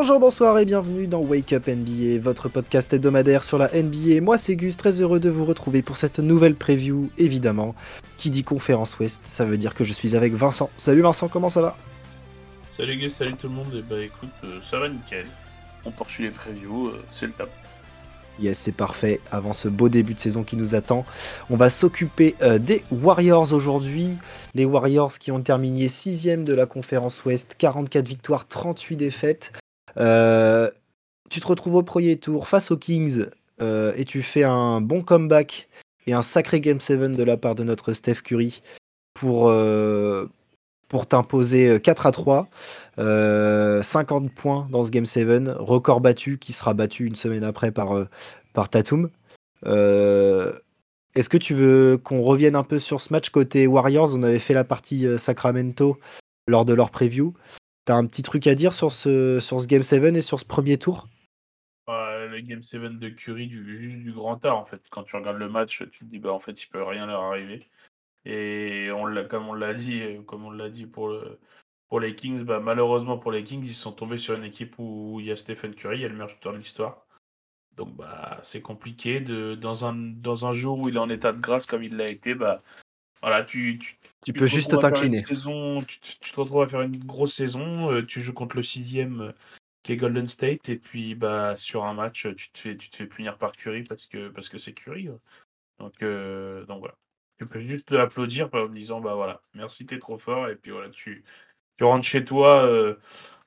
Bonjour, bonsoir et bienvenue dans Wake Up NBA, votre podcast hebdomadaire sur la NBA. Moi c'est Gus, très heureux de vous retrouver pour cette nouvelle preview, évidemment. Qui dit conférence Ouest, ça veut dire que je suis avec Vincent. Salut Vincent, comment ça va? Salut Gus, salut tout le monde. Et bah écoute, euh, ça va nickel. On poursuit les previews, euh, c'est le top. Yes, c'est parfait. Avant ce beau début de saison qui nous attend, on va s'occuper euh, des Warriors aujourd'hui. Les Warriors qui ont terminé 6 de la conférence Ouest, 44 victoires, 38 défaites. Euh, tu te retrouves au premier tour face aux Kings euh, et tu fais un bon comeback et un sacré Game 7 de la part de notre Steph Curry pour, pour t'imposer 4 à 3. 50 points dans ce Game 7, record battu qui sera battu une semaine après par, par Tatum. Est-ce que tu veux qu'on revienne un peu sur ce match côté Warriors? On avait fait la partie Sacramento lors de leur preview. T'as un petit truc à dire sur ce, sur ce Game 7 et sur ce premier tour? Le Game 7 de Curry, du, du grand art, en fait. Quand tu regardes le match, tu te dis, bah, en fait, il peut rien leur arriver. Et on comme on l'a dit, comme on l'a dit pour, pour les Kings, bah, malheureusement pour les Kings, ils sont tombés sur une équipe où il y a Stephen Curry, il y le meilleur shooter de l'histoire. Donc bah c'est compliqué de dans un dans un jour où il est en état de grâce comme il l'a été, bah voilà, tu, tu, peux juste t'incliner. Tu, tu, te retrouves à faire une grosse saison, euh, tu joues contre le sixième euh, qui est Golden State, et puis bah sur un match, tu te fais, tu te fais punir par Curry parce que parce que c'est Curry. Donc, euh, donc voilà. Tu peux juste applaudir en disant bah voilà, merci, t'es trop fort, et puis voilà, tu, tu rentres chez toi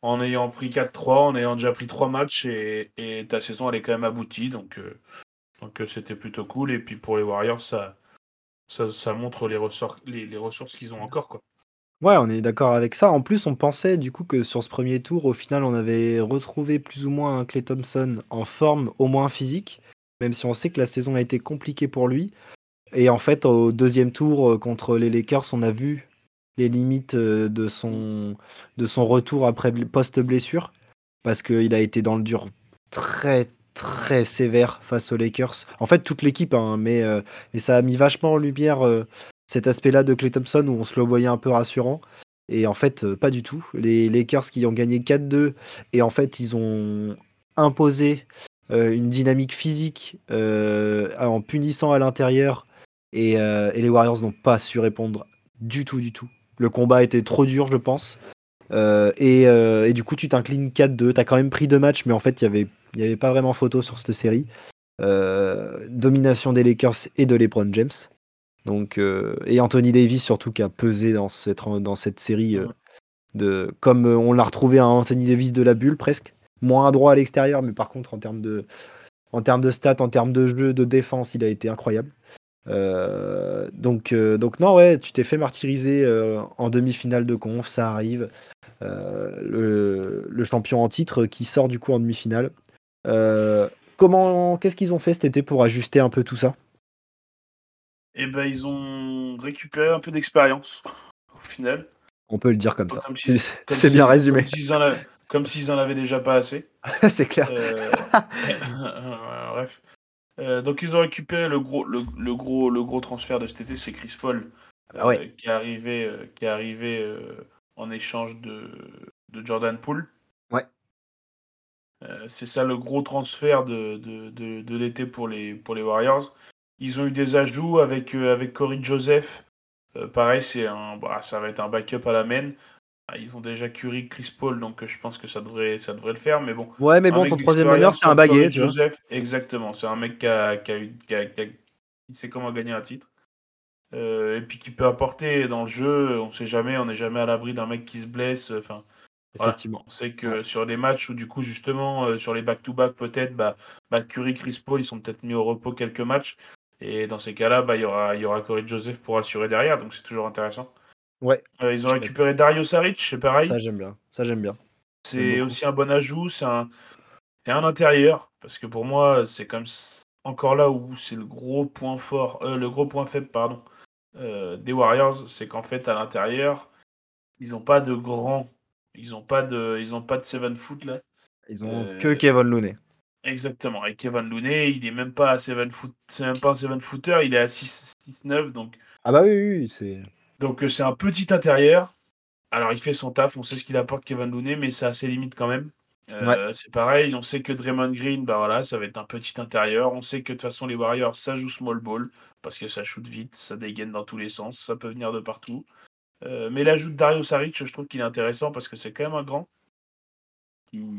en ayant pris 4-3, en ayant déjà pris 3 matchs, et, et, ta saison elle est quand même aboutie, donc donc c'était plutôt cool. Et puis pour les Warriors, ça ça, montre les, les, ressources qu'ils ont encore. Quoi. Ouais, on est d'accord avec ça. En plus, on pensait du coup que sur ce premier tour, au final, on avait retrouvé plus ou moins un Clay Thompson en forme, au moins physique, même si on sait que la saison a été compliquée pour lui. Et en fait, au deuxième tour euh, contre les Lakers, on a vu les limites euh, de son, de son retour après post-blessure, parce qu'il a été dans le dur très très sévère face aux Lakers. En fait, toute l'équipe, hein, mais, euh, ça a mis vachement en lumière euh, cet aspect-là de Clay Thompson où on se le voyait un peu rassurant. Et en fait, euh, pas du tout. Les Lakers qui ont gagné 4-2 et en fait, ils ont imposé une dynamique physique en punissant à l'intérieur et, les Warriors n'ont pas su répondre du tout, du tout. Le combat était trop dur, je pense. Et, et, du coup, tu t'inclines 4-2. Tu as quand même pris deux matchs, mais en fait, il y avait n'y avait pas vraiment photo sur cette série. Euh, domination des Lakers et de LeBron James. Donc, euh, et Anthony Davis surtout qui a pesé dans cette, dans cette série euh, de comme on l'a retrouvé un Anthony Davis de la bulle presque moins droit à l'extérieur mais par contre en termes de en termes de stats en termes de jeu de défense il a été incroyable donc donc non ouais tu t'es fait martyriser en demi-finale de conf ça arrive le, le, champion en titre qui sort du coup en demi-finale euh, comment, qu'est-ce qu'ils ont fait cet été pour ajuster un peu tout ça? Eh ben, ils ont récupéré un peu d'expérience au final. On peut le dire comme ça. C'est bien résumé. Comme s'ils en, avaient déjà pas assez. c'est clair. Euh, bref. Euh, donc ils ont récupéré le gros, le, gros, le gros transfert de cet été, c'est Chris Paul, ah qui est arrivé, qui est arrivé en échange de, de Jordan Poole. Euh, c'est ça le gros transfert de, de, l'été pour les, pour les Warriors. Ils ont eu des ajouts avec, euh, avec Corey Joseph. Euh, pareil, c'est un, bah, ça va être un backup à la main. Ah, ils ont déjà Curry, Chris Paul, donc je pense que ça devrait, ça devrait le faire. Mais bon. Ouais, mais bon, ton troisième meneur, c'est un baguet. Joseph, exactement. C'est un mec qui, a, qui, a, qui, sait comment gagner un titre. Et puis qui peut apporter dans le jeu. On sait jamais, on n'est jamais à l'abri d'un mec qui se blesse. Enfin, Effectivement. C'est que sur des matchs où, du coup, justement, euh, sur les back-to-back, peut-être, bah, bah, Curry, Chris Paul, ils sont peut-être mis au repos quelques matchs. Et dans ces cas-là, bah, il y aura, y aura Corey Joseph pour assurer derrière. Donc, c'est toujours intéressant. Ouais. Euh, ils ont récupéré Dario Saric, c'est pareil. Ça, j'aime bien. Ça, j'aime bien. C'est aussi un bon ajout. C'est un... un intérieur. Parce que pour moi, c'est comme encore là où c'est le gros point fort, euh, le gros point faible, pardon, des Warriors. C'est qu'en fait, à l'intérieur, ils n'ont pas de grands ils ont pas de, ils ont pas de 7 foot là. Ils ont euh, que Kevin Looney. Exactement. Et Kevin Looney, il est même pas à 7 foot, c'est même pas un 7 footer, il est à 6, 9 donc. Ah bah oui, oui, c'est. Donc euh, c'est un petit intérieur. Alors il fait son taf, on sait ce qu'il apporte Kevin Looney, mais c'est assez limite quand même. Euh, c'est pareil, on sait que Draymond Green, bah voilà, ça va être un petit intérieur. On sait que de toute façon, les Warriors, ça joue small ball parce que ça shoot vite, ça dégaine dans tous les sens, ça peut venir de partout. Euh, mais l'ajout de Dario Saric, je trouve qu'il est intéressant parce que c'est quand même un grand.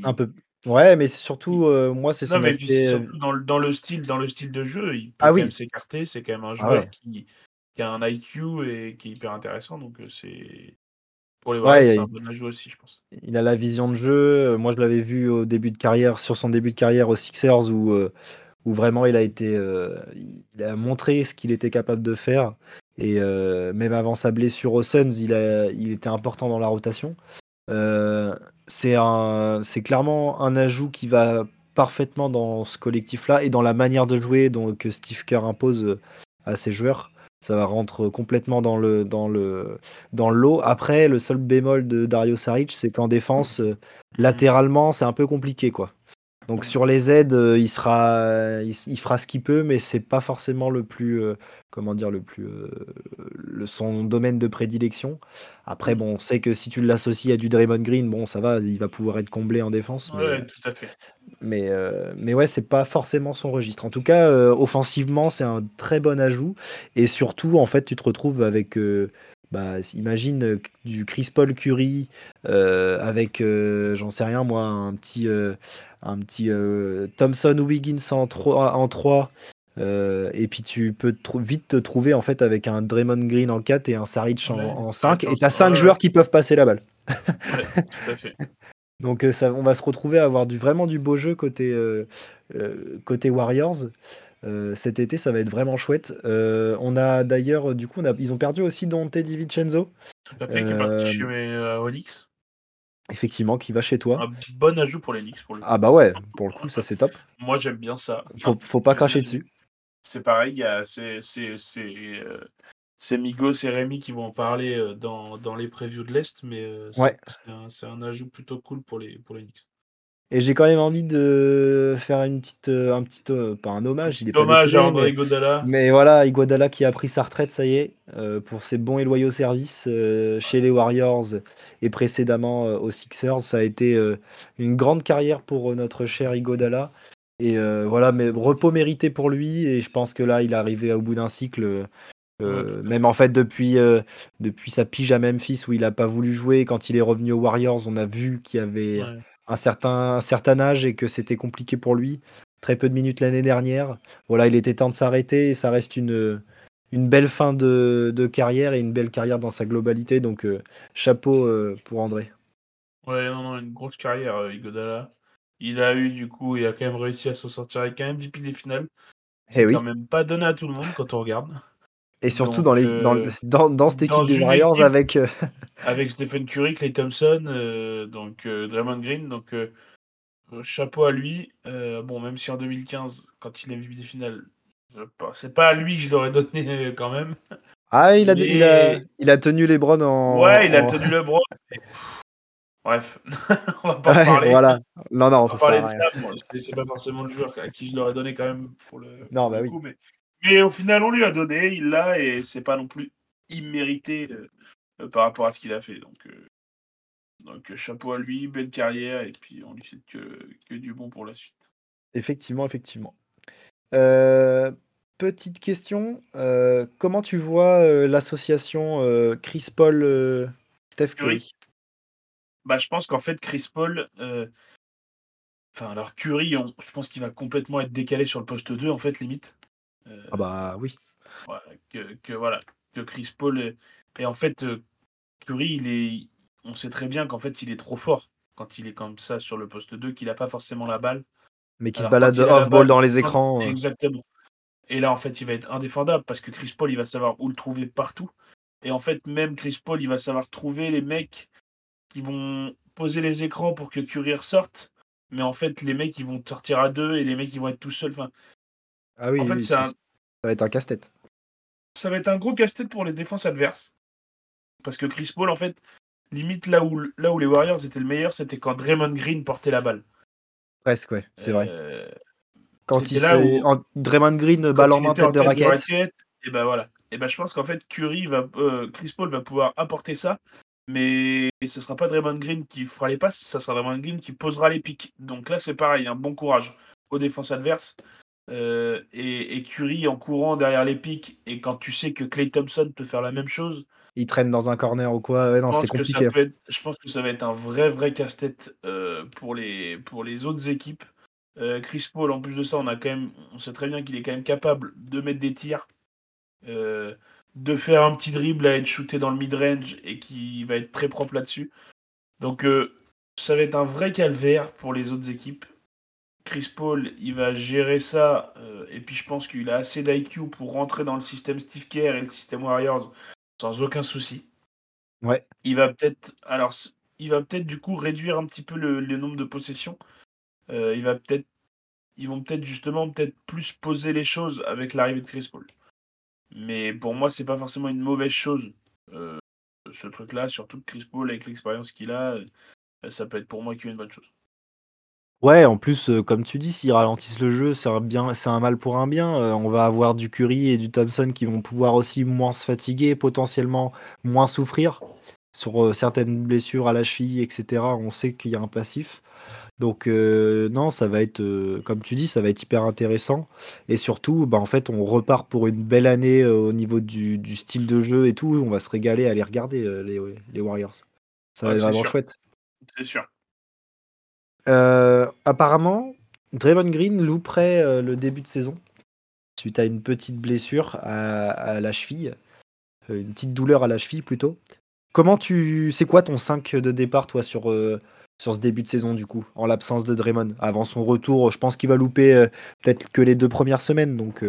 Un peu. Ouais, mais surtout, euh, moi, c'est son aspect. surtout dans, le, dans, le style, dans le style de jeu, il peut ah, quand oui. même s'écarter. C'est quand même un ah joueur qui, qui, a un IQ et qui est hyper intéressant. Donc, c'est. Pour les Warriors, c'est un bon ajout aussi, je pense. Il a la vision de jeu. Moi, je l'avais vu au début de carrière, sur son début de carrière aux Sixers, où, euh, où vraiment il a été. Euh, il a montré ce qu'il était capable de faire. Et même avant sa blessure aux Suns, il, a, il était important dans la rotation. Euh, c'est c'est clairement un ajout qui va parfaitement dans ce collectif-là et dans la manière de jouer donc, que Steve Kerr impose euh, à ses joueurs. Ça va rentrer complètement dans le dans le dans lot. Après, le seul bémol de Dario Saric, c'est qu'en défense, euh, latéralement, c'est un peu compliqué, quoi. Donc sur les aides, il sera, il, fera ce qu'il peut, mais c'est pas forcément le plus, comment dire, le plus, le, son domaine de prédilection. Après, bon, on sait que si tu l'associes à du Draymond Green, bon, ça va, il va pouvoir être comblé en défense. Mais, tout à fait. Mais, mais ouais, c'est pas forcément son registre. En tout cas, offensivement, c'est un très bon ajout. Et surtout, en fait, tu te retrouves avec bah, imagine du Chris Paul Curry avec, j'en sais rien moi, un petit, un petit Thompson Wiggins en 3, en 3 et puis tu peux vite te trouver en fait avec un Draymond Green en 4 et un Saric en, 5 et tu as 5 joueurs qui peuvent passer la balle. tout à fait. Donc ça, on va se retrouver à avoir du, vraiment du beau jeu côté, côté Warriors. Euh, cet été, ça va être vraiment chouette. Euh, on a d'ailleurs, du coup, on a, ils ont perdu aussi Dante DiVincenzo. Tout à fait, qui est parti chez euh, Onyx. Effectivement, qui va chez toi. Un bon ajout pour les Knicks. Pour le ah bah ouais, pour le coup, ça c'est top. Moi j'aime bien ça. Faut, faut pas cracher dessus. C'est pareil, c'est Migos et Rémi qui vont en parler dans, dans les previews de l'Est, mais c'est un, un, ajout plutôt cool pour les, pour les Knicks. Et j'ai quand même envie de faire une petite, euh, un petit, euh, pas un hommage, il est hommage à André Iguodala. Mais voilà, Iguodala qui a pris sa retraite, ça y est, euh, pour ses bons et loyaux services chez les Warriors et précédemment aux Sixers. Ça a été une grande carrière pour notre cher Iguodala. Et voilà, mais repos mérité pour lui. Et je pense que là, il est arrivé au bout d'un cycle. Même en fait depuis, depuis sa pige à Memphis où il n'a pas voulu jouer, quand il est revenu aux Warriors, on a vu qu'il y avait un certain, certain âge et que c'était compliqué pour lui. Très peu de minutes l'année dernière. Voilà, il était temps de s'arrêter et ça reste une, une belle fin de, de, carrière et une belle carrière dans sa globalité. Donc, euh, chapeau euh, pour André. Ouais, non, non, une grosse carrière, euh, Igodala. Il a eu, du coup, il a quand même réussi à s'en sortir avec un MVP des finales. Eh C'est quand même pas donné à tout le monde quand on regarde. Et surtout dans, les, dans, dans, cette équipe des Warriors avec. avec Stephen Curry, Clay Thompson, euh, donc euh, Draymond Green. Donc euh, chapeau à lui. bon, même si en 2015, quand il a vu des finales, c'est pas à lui que je l'aurais donné quand même. Ah, il a, il a, il a tenu les Browns en. Ouais, il a tenu le Browns. Bref, on va pas parler. Voilà. Non, non, ça parler de ça. c'est pas forcément le joueur à qui je l'aurais donné quand même pour le. Non, bah oui. mais... mais, au final, on lui a donné, il l'a et c'est pas non plus immérité. Euh, par rapport à ce qu'il a fait. Donc, euh, donc euh, chapeau à lui, belle carrière, et puis on lui souhaite que, que du bon pour la suite. Effectivement, effectivement. petite question, comment tu vois l'association Chris Paul Steph Curry? Bah, je pense qu'en fait Chris Paul, enfin alors Curry, je pense qu'il va complètement être décalé sur le poste 2 en fait limite. Ah bah oui. que, que, voilà, que Chris Paul et en fait, euh, Curry, il est, on sait très bien qu'en fait, il est trop fort quand il est comme ça sur le poste 2, qu'il n'a pas forcément la balle. Mais qu'il se balade off-ball dans les écrans. Euh. Exactement. Et là, en fait, il va être indéfendable parce que Chris Paul, il va savoir où le trouver partout. Et en fait, même Chris Paul, il va savoir trouver les mecs qui vont poser les écrans pour que Curry ressorte. Mais en fait, les mecs, ils vont sortir à deux et les mecs, ils vont être tout seuls. Enfin, ah oui, en fait, ça, ça va être un casse-tête. Ça va être un gros casse-tête pour les défenses adverses. Parce que Chris Paul, en fait, limite là où, là où les Warriors étaient le meilleur, c'était quand Draymond Green portait la balle. Presque, ouais, c'est vrai. Euh, quand il là où... en... Draymond Green balle en main tête de raquette. et ben voilà. Et ben je pense qu'en fait Curry va, euh, Chris Paul va pouvoir apporter ça mais ce sera pas Draymond Green qui fera les passes, ça sera Draymond Green qui posera les pics. Donc là, c'est pareil, un bon courage aux défenses adverses. Euh, et, Curry en courant derrière les pics, et quand tu sais que Clay Thompson peut faire la même chose. Il traîne dans un corner ou quoi, non, c'est compliqué. je pense que ça va être un vrai, vrai casse-tête euh, pour, les, pour les autres équipes. Euh, Chris Paul, en plus de ça, on, a quand même, on sait très bien qu'il est quand même capable de mettre des tirs, de faire un petit dribble à être shooté dans le mid-range et qui va être très propre là-dessus. Donc ça va être un vrai calvaire pour les autres équipes. Chris Paul, il va gérer ça. Euh, et puis je pense qu'il a assez d'IQ pour rentrer dans le système Steve Kerr et le système Warriors sans aucun souci. Ouais. Il va peut-être, alors, il va peut-être du coup réduire un petit peu le, nombre de possessions. Euh, il va peut-être, ils vont peut-être justement peut-être plus poser les choses avec l'arrivée de Chris Paul. Mais pour moi, c'est pas forcément une mauvaise chose. Euh, ce truc-là, surtout que Chris Paul avec l'expérience qu'il a, ça peut être pour moi qu'une bonne chose. Ouais, en plus, euh, comme tu dis, s'ils ralentissent le jeu, c'est un bien c'est un mal pour un bien. Euh, on va avoir du Curry et du Thompson qui vont pouvoir aussi moins se fatiguer, potentiellement moins souffrir sur, euh, certaines blessures à la cheville et cetera. On sait qu'il y a un passif. Donc, non, ça va être, comme tu dis, ça va être hyper intéressant et surtout, bah, en fait, on repart pour une belle année, au niveau du du style de jeu et tout. On va se régaler à les regarder, les les Warriors. Ça va être vraiment chouette. C'est sûr. Euh, apparemment, Draymond Green louperait euh, le début de saison suite à une petite blessure à, la cheville, euh, une petite douleur à la cheville plutôt. Comment tu, c'est quoi ton 5 de départ toi sur sur ce début de saison du coup, en l'absence de Draymond? Avant son retour, je pense qu'il va louper peut-être que les deux premières semaines. Donc,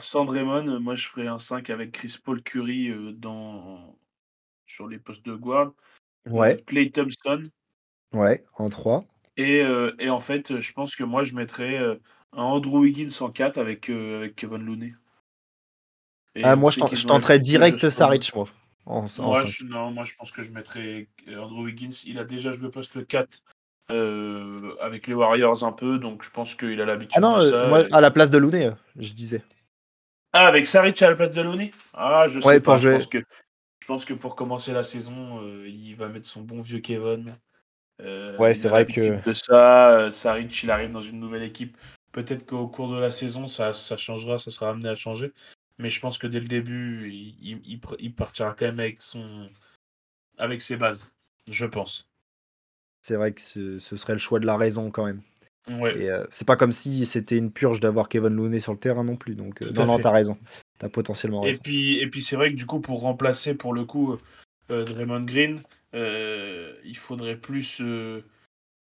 sans Draymond, moi je ferais un 5 avec Chris Paul Curry dans... sur les postes de guard. Ouais. Clay Thompson. Ouais, en 3. Euh, et, en fait, je pense que moi, je mettrais euh, un Andrew Wiggins en 4 avec, euh, Kevin Looney. ah, moi, je tenterais direct Saric, moi. non, moi, je pense que je mettrais Andrew Wiggins. Il a déjà joué poste 4 avec les Warriors un peu, donc je pense qu'il a l'habitude ah non, Moi, à la place de Looney, je disais. Ah, avec Saric à la place de Looney? Ah, je sais pas. Je, pense que, je pense que pour commencer la saison, il va mettre son bon vieux Kevin. Euh, ouais, c'est vrai que. De ça, euh, Saric, il arrive dans une nouvelle équipe. Peut-être qu'au cours de la saison, ça, ça changera, ça sera amené à changer. Mais je pense que dès le début, il, il, partira quand même avec, son, avec ses bases. Je pense. C'est vrai que ce, ce, serait le choix de la raison quand même. Ouais. Et euh, c'est pas comme si c'était une purge d'avoir Kevin Looney sur le terrain non plus. Donc, non, non, t'as raison. T'as potentiellement raison. Et puis, et puis c'est vrai que du coup, pour remplacer pour le coup Draymond Green, euh, il faudrait plus euh,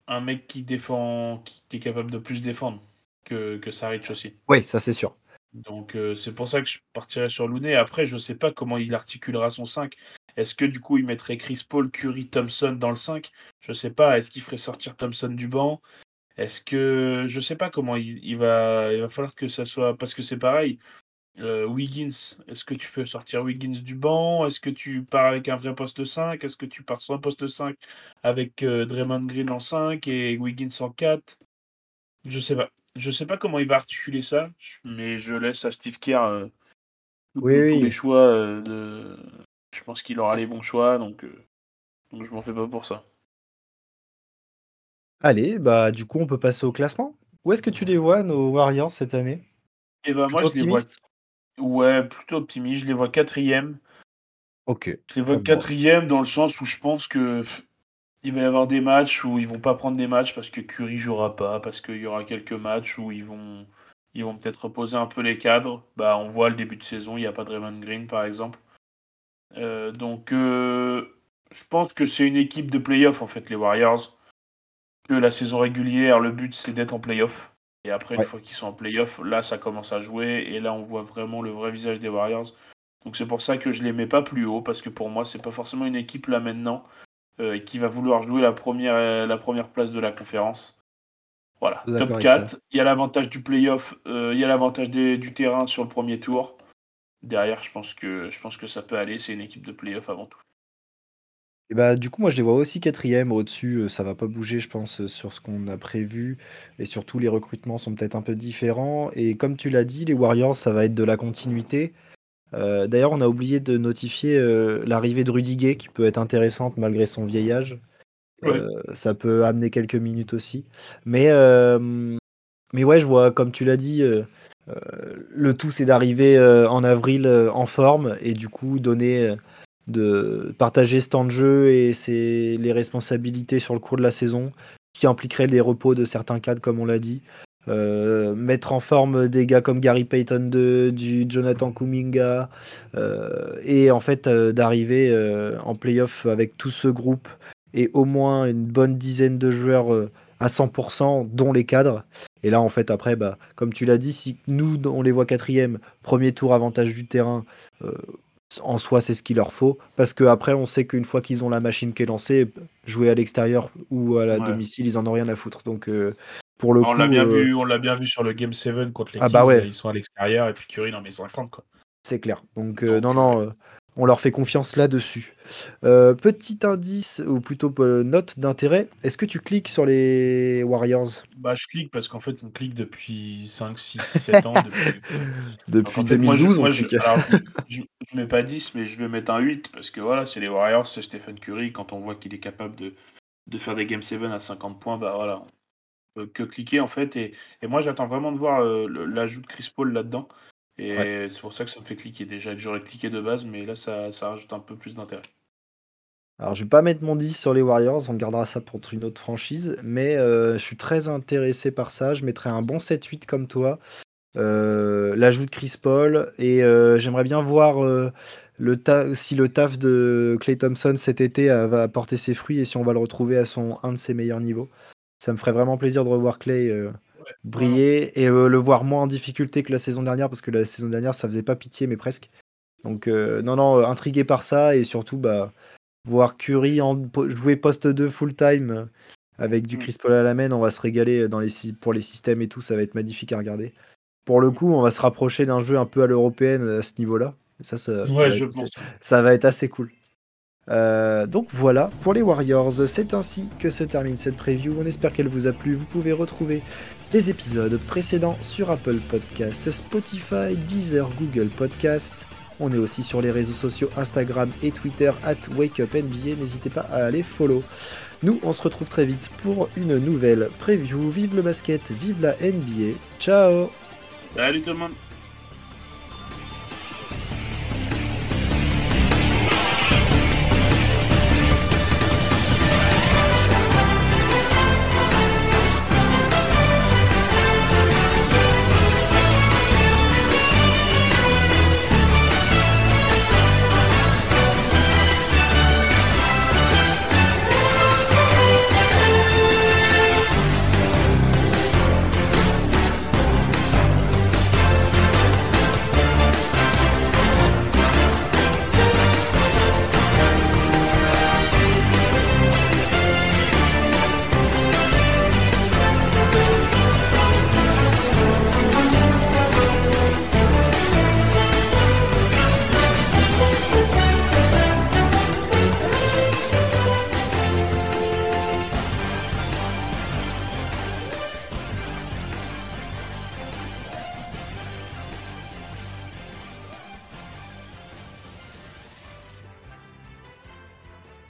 un mec qui défend, qui, est capable de plus défendre que, que Saric aussi. Oui, ça c'est sûr. Donc euh, c'est pour ça que je partirais sur Looney. Après, je sais pas comment il articulera son 5. Est-ce que du coup il mettrait Chris Paul, Curry, Thompson dans le 5 Je sais pas. Est-ce qu'il ferait sortir Thompson du banc? Est-ce que je sais pas comment il, il, va il va falloir que ça soit parce que c'est pareil. Euh, Wiggins, est-ce que tu fais sortir Wiggins du banc? Est-ce que tu pars avec un vrai poste 5 Est-ce que tu pars sans poste 5 avec euh, Draymond Green en 5 et Wiggins en 4 Je sais pas. Je sais pas comment il va articuler ça, mais je laisse à Steve Kerr euh, tous les choix. de... Je pense qu'il aura les bons choix, donc, donc je m'en fais pas pour ça. Allez, bah du coup on peut passer au classement. Où est-ce que tu les vois nos Warriors cette année? Et eh ben moi, je les vois Ouais, plutôt optimiste. Je les vois quatrième. Ok. Je les vois quatrième dans le sens où je pense que il va y avoir des matchs où ils vont pas prendre des matchs parce que Curry jouera pas, parce qu'il y aura quelques matchs où ils vont ils vont peut-être reposer un peu les cadres. Bah, on voit le début de saison, il n'y a pas de Raymond Green par exemple. Euh, donc, euh, je pense que c'est une équipe de playoff en fait, les Warriors. Que la saison régulière, le but c'est d'être en playoff. Et après, une fois qu'ils sont en playoff, là, ça commence à jouer. Et là, on voit vraiment le vrai visage des Warriors. Donc c'est pour ça que je les mets pas plus haut, parce que pour moi, c'est pas forcément une équipe là maintenant euh, qui va vouloir jouer la première, euh, la première place de la conférence. Voilà, top 4. Il y a l'avantage du playoff, euh, il y a l'avantage du terrain sur le premier tour. Derrière, je pense que, je pense que ça peut aller. C'est une équipe de playoff avant tout. Et bah, du coup, moi, je les vois aussi quatrième au-dessus, euh, ça va pas bouger, je pense, euh, sur ce qu'on a prévu et surtout les recrutements sont peut-être un peu différents et comme tu l'as dit, les Warriors, ça va être de la continuité. D'ailleurs, on a oublié de notifier l'arrivée de Rudiger qui peut être intéressante malgré son vieil âge. ça peut amener quelques minutes aussi. Mais, mais ouais, je vois, comme tu l'as dit, le tout c'est d'arriver en avril en forme et du coup donner de partager ce temps de jeu et les responsabilités sur le cours de la saison, qui impliquerait des repos de certains cadres, comme on l'a dit. Euh, mettre en forme des gars comme Gary Payton 2, du Jonathan Kuminga, euh, et en fait euh, d'arriver en playoff avec tout ce groupe et au moins une bonne dizaine de joueurs à 100%, dont les cadres. Et là, en fait, après, bah, comme tu l'as dit, si nous, on les voit quatrième, premier tour, avantage du terrain, en soi, c'est ce qu'il leur faut. Parce qu'après, on sait qu'une fois qu'ils ont la machine qui est lancée, jouer à l'extérieur ou à la domicile, ils en ont rien à foutre. Donc, euh, pour le on coup. L'a bien euh, vu, on l'a bien vu sur le Game 7 contre les ah bah ouais. Ils sont à l'extérieur et puis Curry dans mes 50. Quoi. C'est clair. Donc, euh, non, non, on leur fait confiance là-dessus. petit indice, ou plutôt note d'intérêt, est-ce que tu cliques sur les Warriors? Bah, je clique parce qu'en fait, on clique depuis 5, 6, 7 ans. depuis, 2012, moi, je, je, mets pas 10, mais je vais mettre un 8 parce que voilà, c'est les Warriors, c'est Stephen Curry. Quand on voit qu'il est capable de, de faire des Game 7 à 50 points, bah voilà, on peut que cliquer en fait. Et, et moi, j'attends vraiment de voir l'ajout de Chris Paul là-dedans. Et c'est pour ça que ça me fait cliquer. Déjà que j'aurais cliqué de base, mais là, ça, ça rajoute un peu plus d'intérêt. Alors, je vais pas mettre mon 10 sur les Warriors, on gardera ça pour une autre franchise, mais euh, je suis très intéressé par ça. Je mettrai un bon 7-8 comme toi. Euh, l'ajout de Chris Paul, et euh, j'aimerais bien voir le si le taf de Clay Thompson cet été va porter ses fruits et si on va le retrouver à son un de ses meilleurs niveaux. Ça me ferait vraiment plaisir de revoir Clay briller et euh, le voir moins en difficulté que la saison dernière parce que la saison dernière ça faisait pas pitié mais presque. Donc euh, non non euh, intrigué par ça et surtout bah voir Curry en, jouer poste 2 full time avec du mm. Chris Paul à la main, on va se régaler dans les pour les systèmes et tout, ça va être magnifique à regarder. Pour le mm. coup, on va se rapprocher d'un jeu un peu à l'européenne à ce niveau-là. Ça, ça, ça va être assez cool. Euh, donc voilà pour les Warriors, c'est ainsi que se termine cette preview. On espère qu'elle vous a plu. Vous pouvez retrouver les épisodes précédents sur Apple Podcast, Spotify, Deezer, Google Podcast. On est aussi sur les réseaux sociaux Instagram et Twitter at WakeUpNBA. N'hésitez pas à aller follow. Nous, on se retrouve très vite pour une nouvelle preview. Vive le basket, vive la NBA. Ciao Salut tout le monde